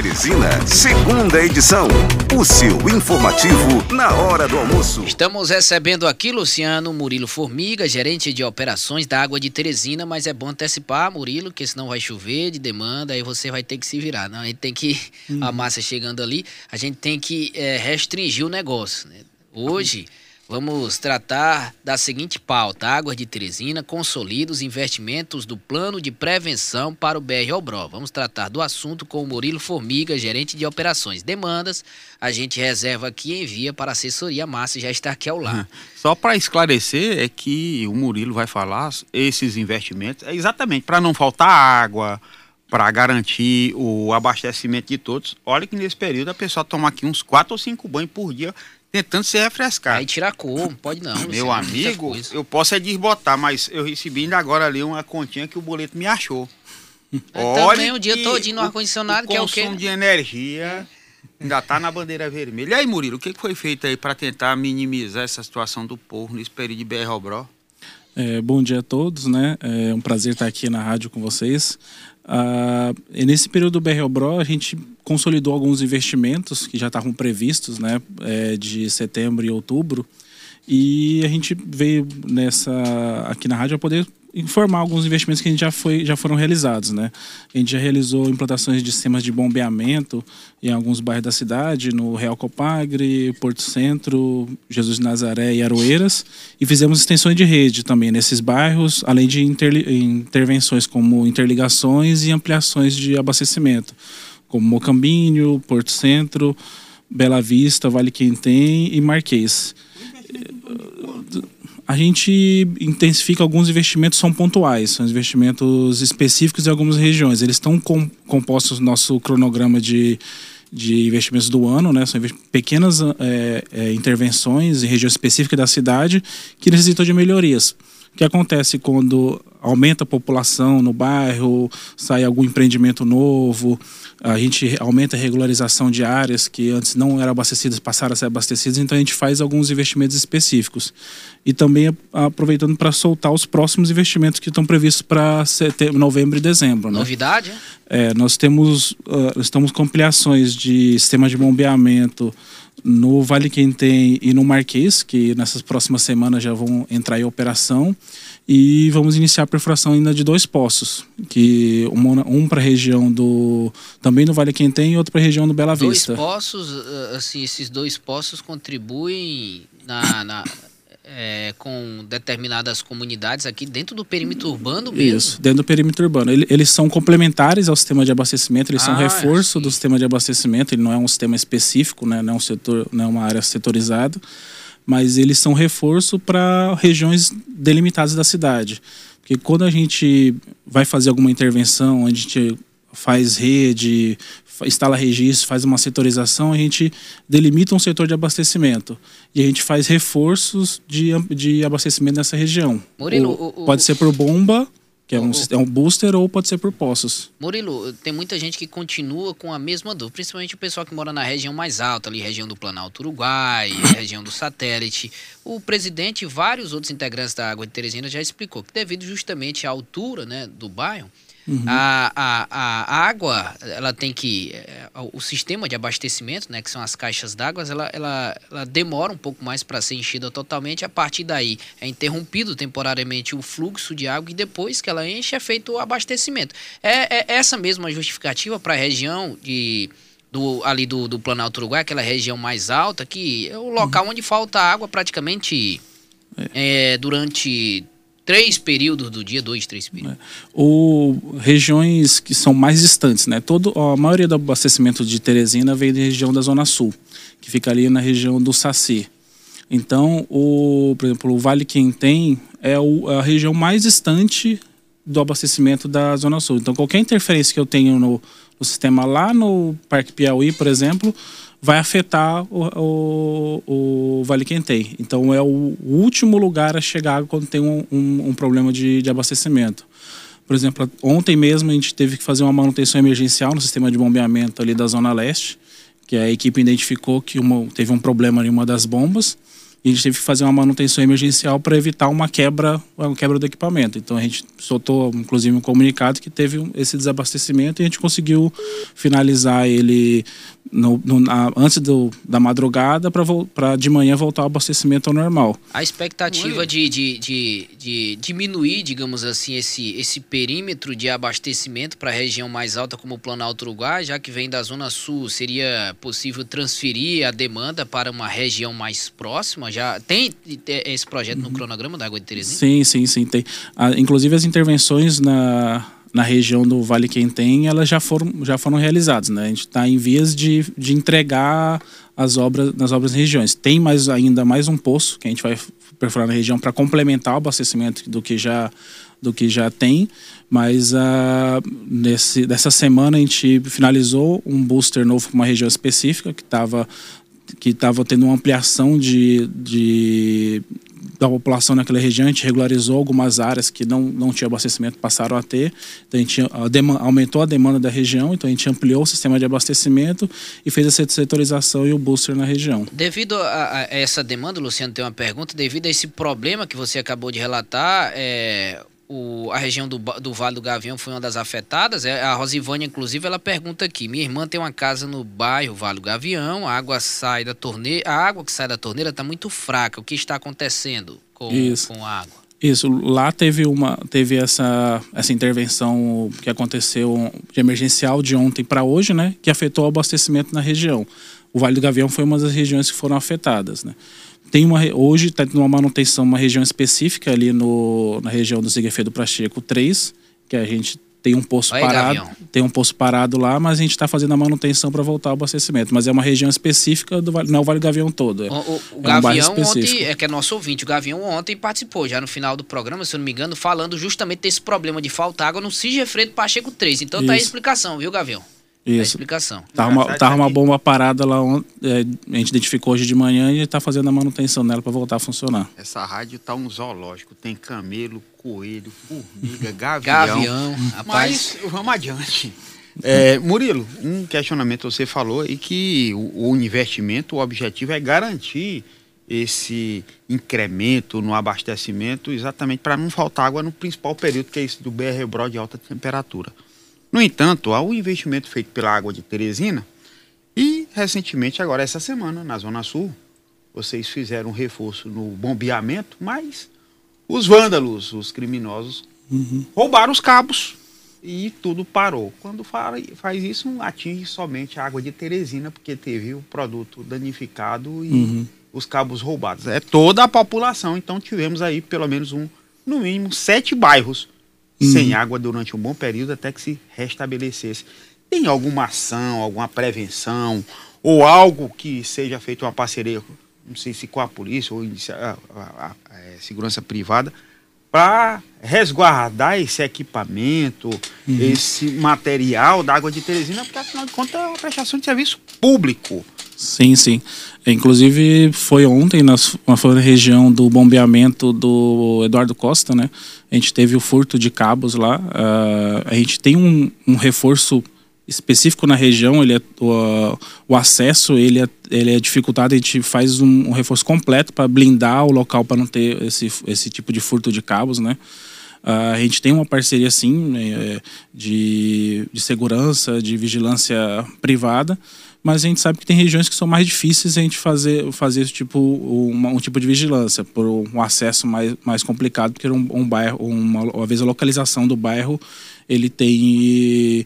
Teresina, segunda edição. O seu informativo na hora do almoço. Estamos recebendo aqui Luciano Murilo Formiga, gerente de operações da Água de Teresina, mas é bom antecipar, Murilo, que senão vai chover de demanda, aí você vai ter que se virar. Não, a gente tem que, hum. a massa chegando ali, a gente tem que é, restringir o negócio. Né? Hoje. Hum Vamos tratar da seguinte pauta: Águas de Teresina consolida os investimentos do plano de prevenção para o BR Obró. Vamos tratar do assunto com o Murilo Formiga, gerente de operações. Demandas, a gente reserva aqui e envia para a assessoria Massa já está aqui ao lado. Só para esclarecer é que o Murilo vai falar esses investimentos é exatamente para não faltar água, para garantir o abastecimento de todos. Olha que nesse período a pessoa toma aqui uns quatro ou cinco banhos por dia tentando se refrescar. Aí tira a cor, pode não. Meu amigo, eu posso é desbotar, mas eu recebi ainda agora ali uma continha que o boleto me achou. Olha também o dia todo no ar-condicionado, que é o quê? Consumo de energia ainda tá na bandeira vermelha. E aí, Murilo, o que foi feito aí para tentar minimizar essa situação do povo nesse período de BR Obró? É, bom dia a todos, né? É um prazer estar aqui na rádio com vocês. Ah, nesse período do BR a gente consolidou alguns investimentos que já estavam previstos, né, é, de setembro e outubro, e a gente veio nessa aqui na rádio para poder informar alguns investimentos que a gente já, foi, já foram realizados. Né? A gente já realizou implantações de sistemas de bombeamento em alguns bairros da cidade, no Real Copagre, Porto Centro, Jesus de Nazaré e Aroeiras, e fizemos extensões de rede também nesses bairros, além de intervenções como interligações e ampliações de abastecimento, como Mocambinho, Porto Centro, Bela Vista, Vale Quentem e Marquês a gente intensifica alguns investimentos são pontuais, são investimentos específicos em algumas regiões. Eles estão com, compostos no nosso cronograma de, de investimentos do ano, né? São pequenas é, é, intervenções em região específica da cidade que necessitam de melhorias. O que acontece quando aumenta a população no bairro, sai algum empreendimento novo, a gente aumenta a regularização de áreas que antes não eram abastecidas, passaram a ser abastecidas, então a gente faz alguns investimentos específicos. E também aproveitando para soltar os próximos investimentos que estão previstos para novembro e dezembro. Né? Novidade? É, nós temos, uh, estamos com ampliações de sistema de bombeamento no Vale Quentem e no Marquês, que nessas próximas semanas já vão entrar em operação. E vamos iniciar a perfuração ainda de dois poços, que um, um para a região do também no Vale Quentem e outro para a região do Bela Vista. Dois poços, eh, assim, esses dois poços contribuem na, na é, com determinadas comunidades aqui dentro do perímetro urbano mesmo? Isso, dentro do perímetro urbano. Eles são complementares ao sistema de abastecimento, eles ah, são reforço sim. do sistema de abastecimento, ele não é um sistema específico, né, não é um setor, não é uma área setorizada mas eles são reforço para regiões delimitadas da cidade. Porque quando a gente vai fazer alguma intervenção, a gente faz rede, instala registro, faz uma setorização, a gente delimita um setor de abastecimento e a gente faz reforços de, de abastecimento nessa região. Murilo, o, o, pode ser por bomba que é um, é um booster ou pode ser por poços. Murilo, tem muita gente que continua com a mesma dúvida, principalmente o pessoal que mora na região mais alta, ali, região do Planalto Uruguai, região do satélite. O presidente e vários outros integrantes da Água de Teresina já explicou que devido justamente à altura né, do bairro, Uhum. A, a, a, água, ela tem que. O sistema de abastecimento, né, que são as caixas d'água, ela, ela, ela demora um pouco mais para ser enchida totalmente. A partir daí é interrompido temporariamente o fluxo de água e depois que ela enche é feito o abastecimento. É, é essa mesma justificativa para a região de. Do, ali do, do Planalto Uruguai, aquela região mais alta, que é o local uhum. onde falta água praticamente é. É, durante três períodos do dia, dois, três períodos. É. O, regiões que são mais distantes, né? Todo, a maioria do abastecimento de Teresina veio da região da Zona Sul, que fica ali na região do Saci. Então, o, por exemplo, o Vale Quentem é o, a região mais distante do abastecimento da Zona Sul. Então, qualquer interferência que eu tenho no, no sistema lá no Parque Piauí, por exemplo, vai afetar o, o, o Vale Quentem. Então é o último lugar a chegar quando tem um, um, um, problema de, de abastecimento. Por exemplo, ontem mesmo a gente teve que fazer uma manutenção emergencial no sistema de bombeamento ali da Zona Leste, que a equipe identificou que uma, teve um problema em uma das bombas, a gente teve que fazer uma manutenção emergencial para evitar uma quebra, uma quebra do equipamento. Então a gente soltou, inclusive, um comunicado que teve esse desabastecimento e a gente conseguiu finalizar ele no, no, na, antes do, da madrugada para de manhã voltar ao abastecimento ao normal. A expectativa de, de, de, de, diminuir, digamos assim, esse, esse perímetro de abastecimento para a região mais alta como o Planalto Uruguai, já que vem da Zona Sul, seria possível transferir a demanda para uma região mais próxima? Já tem esse projeto no cronograma da Água de Terezinha? Sim, sim, sim. Tem. Ah, inclusive as intervenções na na região do Vale Quentem, elas já foram, já foram realizadas. Né? A gente está em vias de, de entregar as obras nas obras regiões. Tem mais ainda mais um poço que a gente vai perfurar na região para complementar o abastecimento do que já do que já tem, mas uh, nesse, dessa semana a gente finalizou um booster novo para uma região específica que estava que estava tendo uma ampliação de, de da população naquela região, a gente regularizou algumas áreas que não, não tinham abastecimento, passaram a ter. Então a gente a demanda, aumentou a demanda da região, então a gente ampliou o sistema de abastecimento e fez a setorização e o booster na região. Devido a, a essa demanda, Luciano, tem uma pergunta. Devido a esse problema que você acabou de relatar, é, o, a região do, do Vale do Gavião foi uma das afetadas. É, a Rosivânia, inclusive, ela pergunta aqui: minha irmã tem uma casa no bairro Vale do Gavião, a água sai da torneira, a água que sai da torneira está muito fraca. O que está acontecendo com, com a água? Isso, lá teve uma teve essa, essa intervenção que aconteceu de emergencial de ontem para hoje, né, que afetou o abastecimento na região. O Vale do Gavião foi uma das regiões que foram afetadas, né. Tem uma, hoje está tendo uma manutenção, uma região específica ali no, na região do Ziguefedo Pacheco 3, que a gente tem um poço Oi, parado, Gavião. tem um poço parado lá, mas a gente está fazendo a manutenção para voltar ao abastecimento. Mas é uma região específica do não é o Vale Gavião todo. É, o, o, o é Gavião um ontem, é que é nosso ouvinte, o Gavião ontem participou já no final do programa, se eu não me engano, falando justamente desse problema de faltar água no Sigefredo Pacheco 3. Então Isso. tá aí a explicação, viu, Gavião? Isso. A explicação. Tava uma, tava uma bomba parada lá, é, a gente identificou hoje de manhã e está fazendo a manutenção nela para voltar a funcionar. Essa rádio tá um zoológico, tem camelo, coelho, formiga, gavião. Gavião, rapaz. Mas vamos adiante. É, Murilo, um questionamento você falou e que o, o investimento, o objetivo é garantir esse incremento no abastecimento exatamente para não faltar água no principal período que é esse do BR Bro de alta temperatura. No entanto, há um investimento feito pela Água de Teresina e, recentemente, agora essa semana, na Zona Sul, vocês fizeram um reforço no bombeamento, mas os vândalos, os criminosos, uhum. roubaram os cabos e tudo parou. Quando faz isso, atinge somente a Água de Teresina, porque teve o produto danificado e uhum. os cabos roubados. É toda a população, então tivemos aí pelo menos um, no mínimo, sete bairros uhum. sem água durante um bom período até que se restabelecesse. Tem alguma ação, alguma prevenção ou algo que seja feito uma parceria, não sei se com a polícia ou a, a, a, a é, segurança privada, para resguardar esse equipamento, uhum. esse material da água de Teresina, porque afinal de contas é uma prestação de serviço público. Sim, sim. Inclusive foi ontem, na região do bombeamento do Eduardo Costa, né? A gente teve o furto de cabos lá. Uh, a gente tem um, um, reforço específico na região, ele é, o, acesso ele é, ele é dificultado, a gente faz um, um reforço completo para blindar o local para não ter esse, esse tipo de furto de cabos, né? Uh, a gente tem uma parceria, sim, né, de, de segurança, de vigilância privada, mas a gente sabe que tem regiões que são mais difíceis a gente fazer, fazer esse tipo, um tipo de vigilância, por um acesso mais, mais complicado, porque um, um bairro, uma vez a localização do bairro, ele tem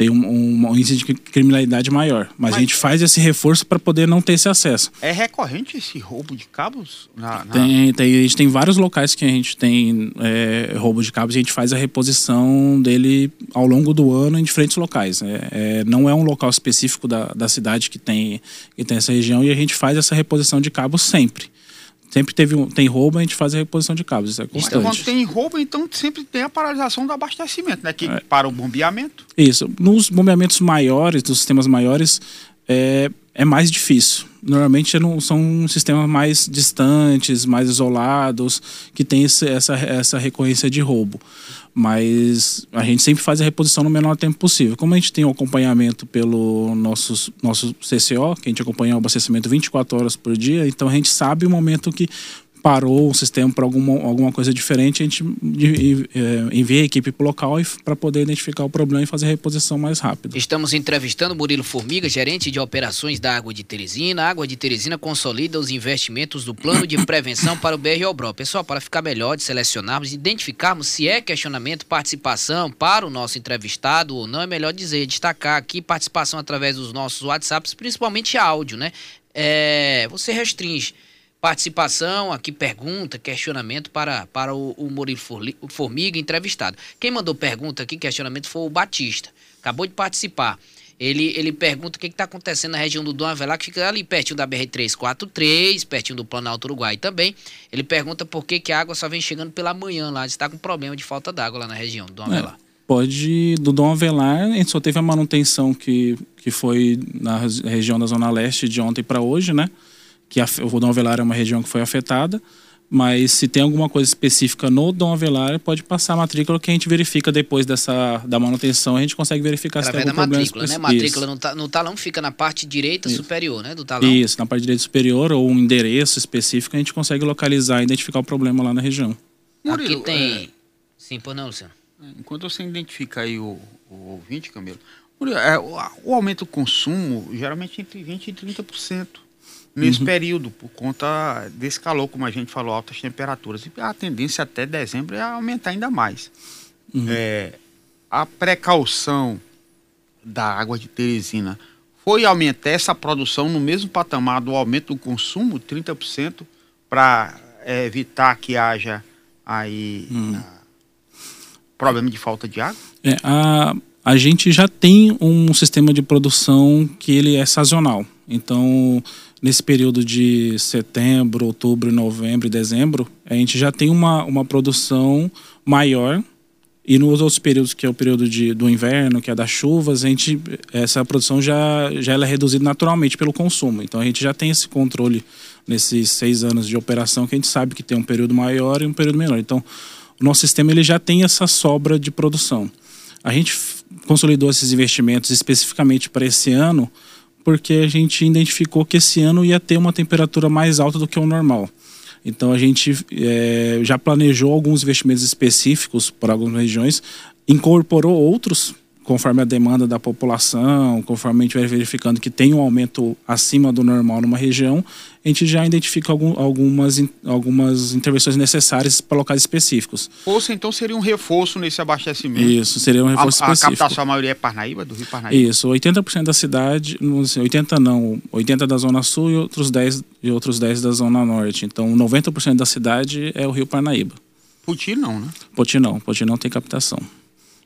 tem um, um, um, índice de criminalidade maior. Mas, Mas a gente faz esse reforço para poder não ter esse acesso. É recorrente esse roubo de cabos? Na, na... Tem, tem, a gente tem vários locais que a gente tem é, roubo de cabos e a gente faz a reposição dele ao longo do ano em diferentes locais. É, é, não é um local específico da, da cidade que tem, que tem essa região e a gente faz essa reposição de cabos sempre. Sempre teve um, tem roubo, a gente faz a reposição de cabos. Isso é constante. Quando tem roubo, então sempre tem a paralisação do abastecimento, né? Que é. para o bombeamento. Isso. Nos bombeamentos maiores, dos sistemas maiores, é, é mais difícil. Normalmente não, são sistemas mais distantes, mais isolados, que tem esse, essa, essa recorrência de roubo. Mas a gente sempre faz a reposição no menor tempo possível. Como a gente tem o um acompanhamento pelo nosso, nosso CCO, que a gente acompanha o abastecimento 24 horas por dia, então a gente sabe o momento que parou o sistema para alguma, alguma coisa diferente, a gente é, envia a equipe para o local para poder identificar o problema e fazer a reposição mais rápido. Estamos entrevistando Murilo Formiga, gerente de operações da Água de Teresina. A Água de Teresina consolida os investimentos do plano de prevenção para o BROBRO. Pessoal, para ficar melhor de selecionarmos, identificarmos se é questionamento, participação para o nosso entrevistado ou não, é melhor dizer, destacar aqui participação através dos nossos WhatsApps, principalmente áudio, né? É, você restringe participação, aqui pergunta, questionamento para, para o, o Murilo Formiga, entrevistado. Quem mandou pergunta aqui, questionamento, foi o Batista. Acabou de participar. Ele, ele pergunta o que está acontecendo na região do Dom Avelar, que fica ali pertinho da BR-343, pertinho do Planalto Uruguai também. Ele pergunta por que, que a água só vem chegando pela manhã lá. Está com problema de falta d'água lá na região do Dom é, Avelar. Pode, do Dom Avelar, a gente só teve a manutenção que, que foi na região da Zona Leste de ontem para hoje, né? Que a, o Dom Avelar é uma região que foi afetada, mas se tem alguma coisa específica no Dom Avelar, pode passar a matrícula que a gente verifica depois dessa da manutenção, a gente consegue verificar Através se tem algum da matrícula, né? Matrícula no, ta, no, talão fica na parte direita Isso. superior, né, do talão. Isso, na parte direita superior ou um endereço específico, a gente consegue localizar e identificar o problema lá na região. Murilo, Aqui tem... É... Sim, por não, Luciano. Enquanto você identifica aí o, o ouvinte, Camilo, é, o, o aumento do consumo geralmente entre 20% e 30% nesse uhum. período, por conta desse calor, como a gente falou, altas temperaturas. E a tendência até dezembro é aumentar ainda mais. Uhum. É, a precaução da água de Teresina foi aumentar essa produção no mesmo patamar do aumento do consumo, 30%, para é, evitar que haja aí uhum. a, problema de falta de água? É, a, a gente já tem um sistema de produção que ele é sazonal. Então, nesse período de setembro, outubro, novembro e dezembro, a gente já tem uma, uma produção maior. E nos outros períodos, que é o período de, do inverno, que é das chuvas, a gente, essa produção já, já é reduzida naturalmente pelo consumo. Então a gente já tem esse controle nesses seis anos de operação, que a gente sabe que tem um período maior e um período menor. Então o nosso sistema ele já tem essa sobra de produção. A gente consolidou esses investimentos especificamente para esse ano, porque a gente identificou que esse ano ia ter uma temperatura mais alta do que o normal. Então a gente é, já planejou alguns investimentos específicos para algumas regiões, incorporou outros conforme a demanda da população, conforme a gente vai verificando que tem um aumento acima do normal numa região, a gente já identifica algum, algumas, algumas intervenções necessárias para locais específicos. Poço, então, seria um reforço nesse abastecimento? Isso, seria um reforço a, específico. A captação, a maioria é Parnaíba, do Rio Parnaíba? Isso, 80% da cidade, 80 não, 80 da Zona Sul e outros 10, e outros 10 da Zona Norte. Então, 90% da cidade é o Rio Parnaíba. Poti não, né? Poti não, Poti não tem captação.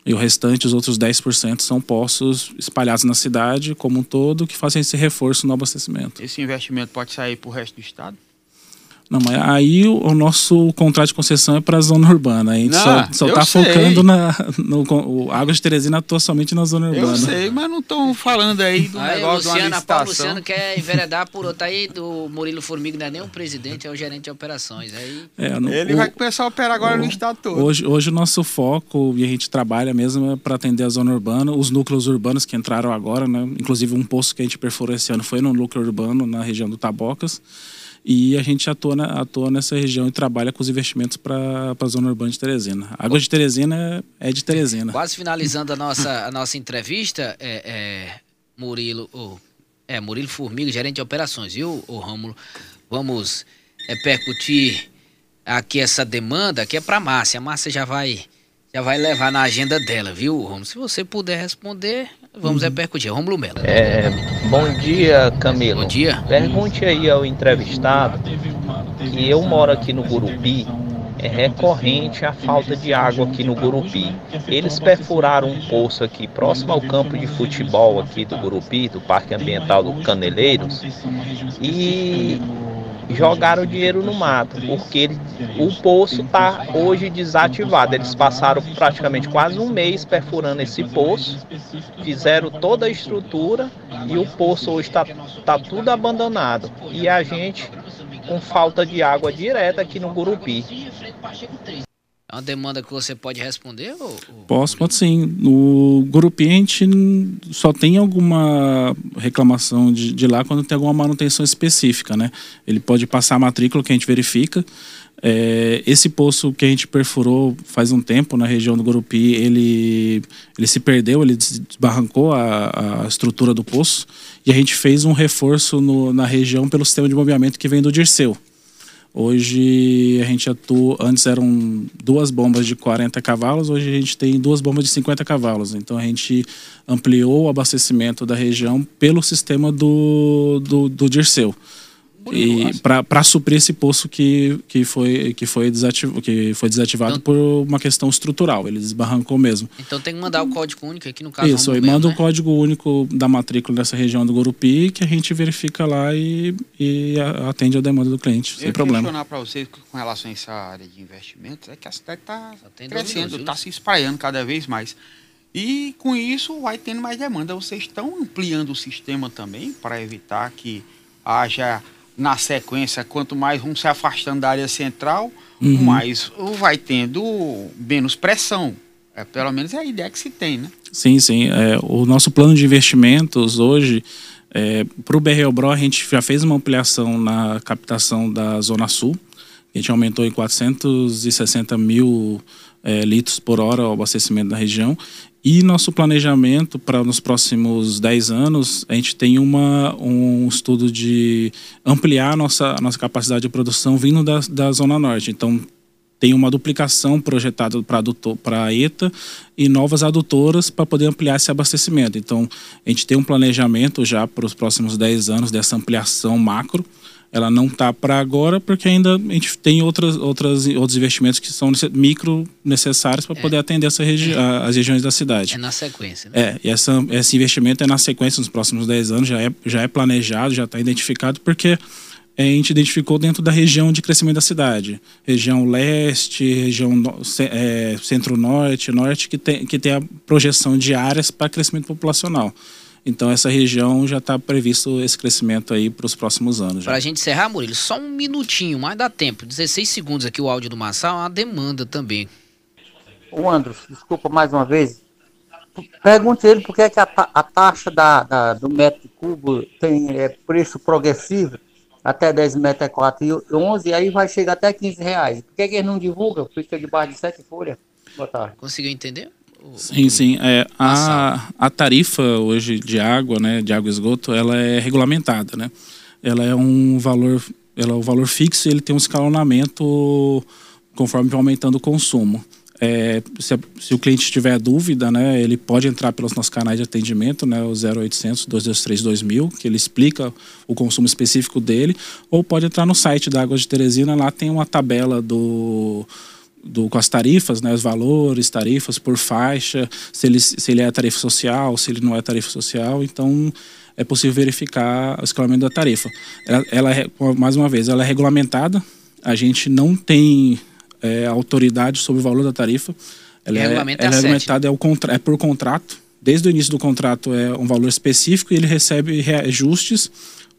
E o restante, os outros 10%, são poços espalhados na cidade como um todo que fazem esse reforço no abastecimento. Esse investimento pode sair para o resto do estado? Não, mas aí o, o, nosso contrato de concessão é para a zona urbana. A gente não, só está focando na. No, o Água de Teresina atua somente na zona urbana. Eu sei, mas não estão falando aí do aí, negócio Luciano, de uma A Luciano quer enveredar por outro. Aí do Murilo Formiga não é nem o presidente, é o gerente de operações. Aí... É, no, Ele o, vai começar a operar agora o, no estado todo. Hoje, hoje o nosso foco, e a gente trabalha mesmo, é para atender a zona urbana, os núcleos urbanos que entraram agora, né? Inclusive um poço que a gente perfurou esse ano foi no núcleo urbano, na região do Tabocas. E a gente atua, na, atua nessa região e trabalha com os investimentos para a zona urbana de Teresina. A água de Teresina é de Teresina. Quase finalizando a nossa, a nossa entrevista, é, é Murilo, oh, é, Murilo Formiga, gerente de operações, viu, o Rômulo? Vamos é, percutir aqui essa demanda que é para a Márcia. A Márcia já vai, já vai levar na agenda dela, viu, Rômulo? Se você puder responder, Vamos uhum. repercutir. Romulo Melo. É, bom dia, Camilo. Bom dia. Pergunte aí ao entrevistado que eu moro aqui no Gurupi. É recorrente a falta de água aqui no Gurupi. Eles perfuraram um poço aqui próximo ao campo de futebol aqui do Gurupi, do Parque Ambiental do Caneleiros, e jogaram o dinheiro no mato, porque ele, o poço está hoje desativado. Eles passaram praticamente quase um mês perfurando esse poço, fizeram toda a estrutura e o poço hoje está tá tudo abandonado. E a gente com falta de água direta aqui no Gurupi. Uma demanda que você pode responder? Ou, ou... Posso, pode sim. No Gurupi a gente só tem alguma reclamação de, de lá quando tem alguma manutenção específica, né? Ele pode passar a matrícula que a gente verifica. É, esse poço que a gente perfurou faz um tempo na região do Gurupi, ele, ele se perdeu, ele desbarrancou a, a estrutura do poço e a gente fez um reforço no, na região pelo sistema de bombeamento que vem do Dirceu. Hoje a gente atua, antes eram duas bombas de 40 cavalos, hoje a gente tem duas bombas de 50 cavalos. Então a gente ampliou o abastecimento da região pelo sistema do, do, do Dirceu e para suprir esse poço que, que, foi, que, foi desativ, que foi desativado então, por uma questão estrutural. Ele desbarrancou mesmo. Então tem que mandar o código único aqui no caso. Isso, aí manda né? o código único da matrícula dessa região do Gurupi que a gente verifica lá e, e atende a demanda do cliente, Eu sem problema. Eu questionar para vocês com relação a essa área de investimentos é que a cidade está crescendo, está se espraiando cada vez mais. E com isso vai tendo mais demanda. Vocês estão ampliando o sistema também para evitar que haja na sequência, quanto mais vão se afastando da área central, uhum. mais vai tendo menos pressão. É, pelo menos é a ideia que se tem, né? Sim, sim. É, o nosso plano de investimentos hoje, é, para o BREOBRO, a gente já fez uma ampliação na captação da Zona Sul. A gente aumentou em 460 mil é, litros por hora o abastecimento da região. E nosso planejamento para nos próximos 10 anos, a gente tem uma, um estudo de ampliar a nossa, a nossa capacidade de produção vindo da, da Zona Norte. Então, tem uma duplicação projetada para a ETA e novas adutoras para poder ampliar esse abastecimento. Então, a gente tem um planejamento já para os próximos 10 anos dessa ampliação macro ela não está para agora porque ainda a gente tem outras, outras, outros investimentos que são micro necessários para é. poder atender essa regi é. as regiões da cidade. É na sequência. Né? É, e essa, esse investimento é na sequência nos próximos 10 anos, já é, já é planejado, já está identificado, porque a gente identificou dentro da região de crescimento da cidade. Região leste, região é, centro-norte, norte, que tem, que tem a projeção de áreas para crescimento populacional. Então essa região já está previsto esse crescimento aí para os próximos anos. Para a gente encerrar, Murilo, só um minutinho, mas dá tempo. 16 segundos aqui o áudio do Massal, uma demanda também. O Andros, desculpa mais uma vez. Pergunte ele por que, é que a, a taxa da, da, do metro cubo tem é, preço progressivo até 10 metros é 4 e 11, e aí vai chegar até 15 reais. Por que, que eles não divulgam? Fica debaixo de 7 folhas. Boa tarde. Conseguiu entender? Sim, sim. É, a, a tarifa hoje de água, né, de água e esgoto, ela é regulamentada, né? Ela é um valor, ela é um valor fixo e ele tem um escalonamento conforme vai aumentando o consumo. É, se, se, o cliente tiver dúvida, né, ele pode entrar pelos nossos canais de atendimento, né, o 0800 223 2000, que ele explica o consumo específico dele, ou pode entrar no site da Águas de Teresina, lá tem uma tabela do do, com as tarifas, né, os valores, tarifas por faixa, se ele, se ele é tarifa social, se ele não é tarifa social, então é possível verificar o escalamento da tarifa. Ela, ela é, mais uma vez, ela é regulamentada, a gente não tem é, autoridade sobre o valor da tarifa. Ela, é, ela é, regulamentada, é, o contra, é por contrato. Desde o início do contrato é um valor específico e ele recebe reajustes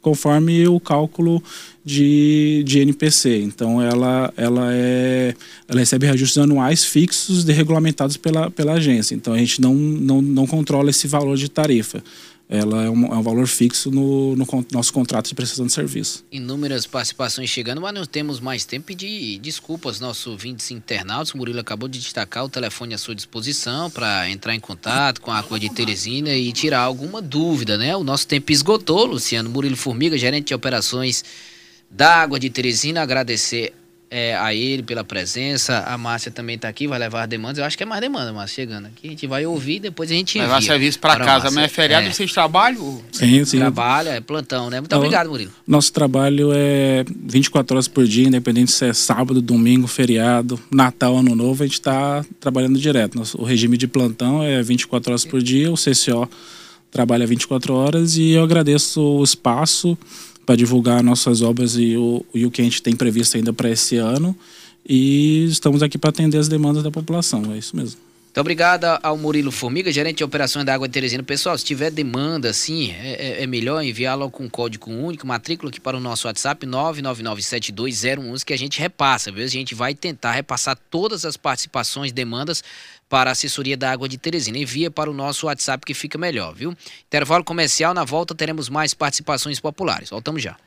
conforme o cálculo de, de NPC. Então ela, ela, é, ela recebe reajustes anuais fixos e regulamentados pela, pela agência. Então a gente não, não, não controla esse valor de tarifa ela é um, é um valor fixo no, no, nosso contrato de prestação de serviço. Inúmeras participações chegando, mas não temos mais tempo de desculpas nossos ouvintes internautas. O Murilo acabou de destacar o telefone à sua disposição para entrar em contato com a Água de Teresina e tirar alguma dúvida, né? O nosso tempo esgotou, Luciano Murilo Formiga, gerente de operações da Água de Teresina, agradecer é, a ele pela presença. A Márcia também está aqui, vai levar as demandas. Eu acho que é mais demanda, Márcia, chegando aqui. A gente vai ouvir, depois a gente Levar serviço para casa. Mas é feriado, é. vocês trabalham? Sim, sim. Trabalha, é plantão, né? Muito então, obrigado, Murilo. Nosso trabalho é 24 horas por dia, independente se é sábado, domingo, feriado, Natal, Ano Novo, a gente está trabalhando direto. Nosso, o regime de plantão é 24 horas por dia, o CCO trabalha 24 horas e eu agradeço o espaço para divulgar nossas obras e o, e o que a gente tem previsto ainda para esse ano. E estamos aqui para atender as demandas da população, é isso mesmo. Muito obrigado ao Murilo Formiga, gerente de operações da Água Teresina. Pessoal, se tiver demanda, sim, é, é, é melhor enviá-la com código único, matrícula aqui para o nosso WhatsApp 999720111 que a gente repassa, viu? A gente vai tentar repassar todas as participações, demandas para a assessoria da Água de Teresina. Envia para o nosso WhatsApp que fica melhor, viu? Intervalo comercial, na volta teremos mais participações populares. Voltamos já.